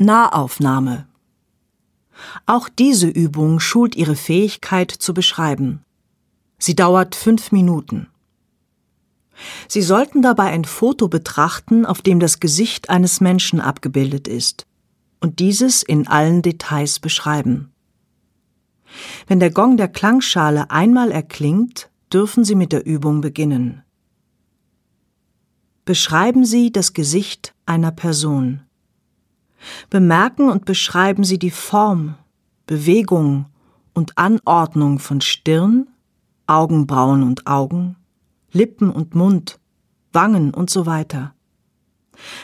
Nahaufnahme. Auch diese Übung schult Ihre Fähigkeit zu beschreiben. Sie dauert fünf Minuten. Sie sollten dabei ein Foto betrachten, auf dem das Gesicht eines Menschen abgebildet ist, und dieses in allen Details beschreiben. Wenn der Gong der Klangschale einmal erklingt, dürfen Sie mit der Übung beginnen. Beschreiben Sie das Gesicht einer Person. Bemerken und beschreiben Sie die Form, Bewegung und Anordnung von Stirn, Augenbrauen und Augen, Lippen und Mund, Wangen und so weiter.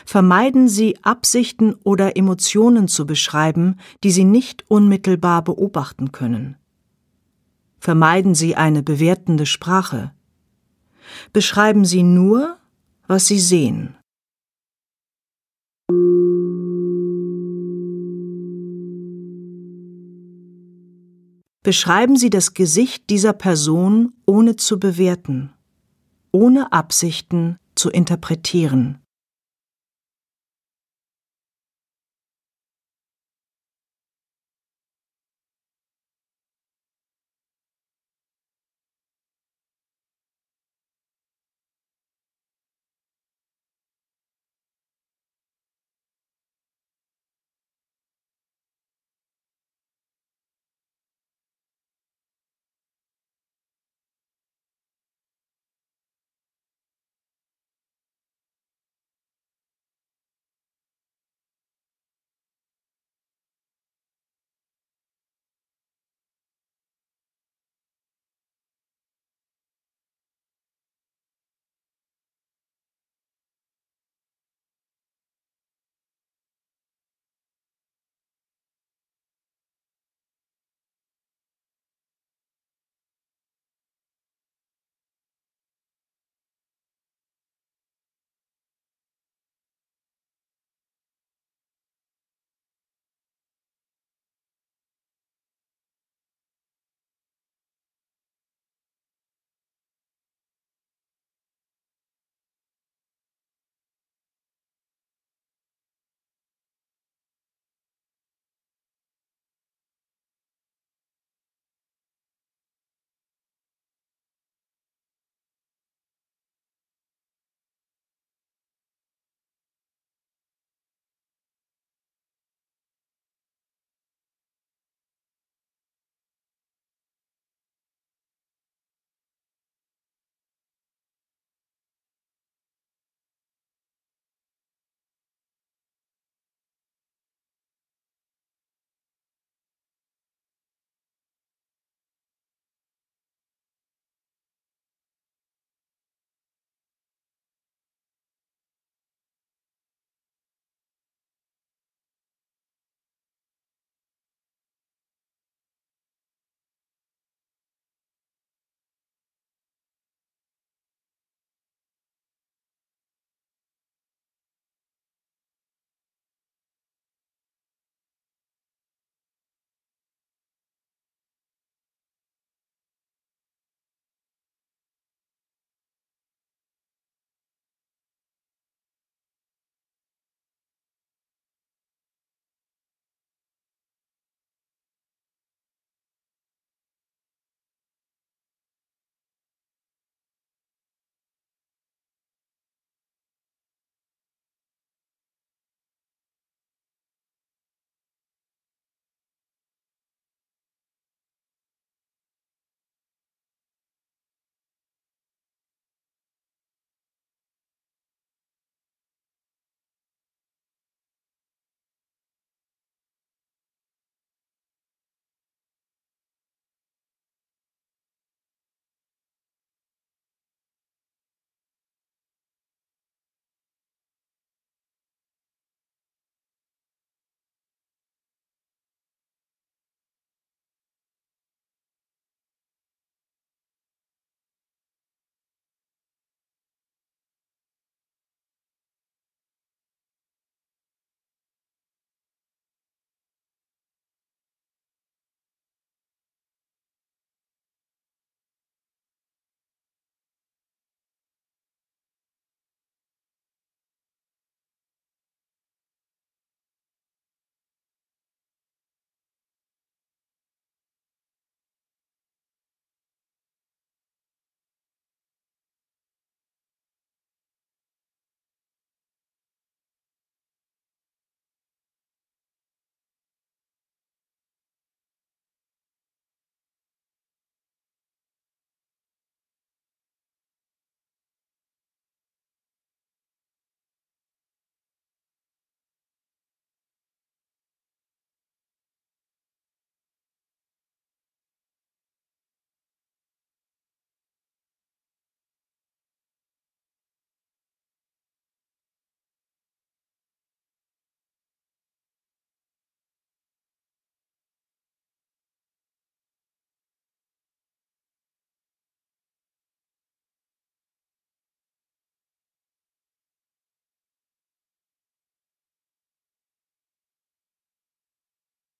Vermeiden Sie Absichten oder Emotionen zu beschreiben, die Sie nicht unmittelbar beobachten können. Vermeiden Sie eine bewertende Sprache. Beschreiben Sie nur, was Sie sehen. Beschreiben Sie das Gesicht dieser Person ohne zu bewerten, ohne Absichten zu interpretieren.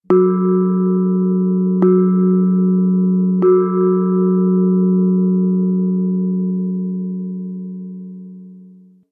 Música